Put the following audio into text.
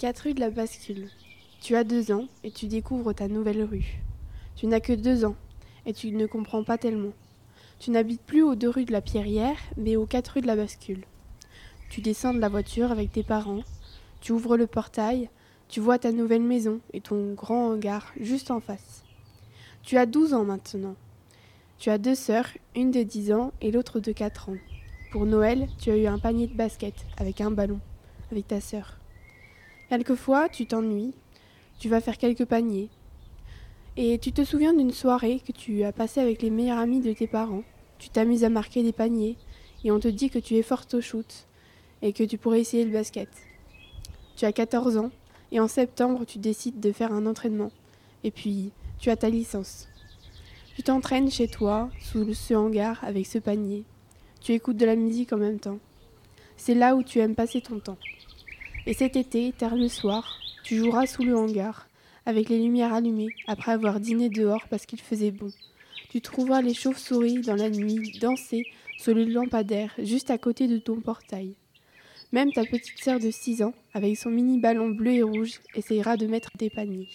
4 rue de la Bascule. Tu as deux ans et tu découvres ta nouvelle rue. Tu n'as que deux ans et tu ne comprends pas tellement. Tu n'habites plus aux deux rues de la Pierrière, mais aux quatre rues de la Bascule. Tu descends de la voiture avec tes parents, tu ouvres le portail, tu vois ta nouvelle maison et ton grand hangar juste en face. Tu as 12 ans maintenant. Tu as deux sœurs, une de 10 ans et l'autre de 4 ans. Pour Noël, tu as eu un panier de basket avec un ballon, avec ta sœur. Quelquefois, tu t'ennuies, tu vas faire quelques paniers. Et tu te souviens d'une soirée que tu as passée avec les meilleurs amis de tes parents. Tu t'amuses à marquer des paniers et on te dit que tu es forte au shoot et que tu pourrais essayer le basket. Tu as 14 ans et en septembre, tu décides de faire un entraînement. Et puis, tu as ta licence. Tu t'entraînes chez toi, sous ce hangar, avec ce panier. Tu écoutes de la musique en même temps. C'est là où tu aimes passer ton temps. Et cet été, tard le soir, tu joueras sous le hangar, avec les lumières allumées, après avoir dîné dehors parce qu'il faisait bon. Tu trouveras les chauves-souris dans la nuit danser sous le lampadaire juste à côté de ton portail. Même ta petite sœur de 6 ans, avec son mini ballon bleu et rouge, essayera de mettre des paniers.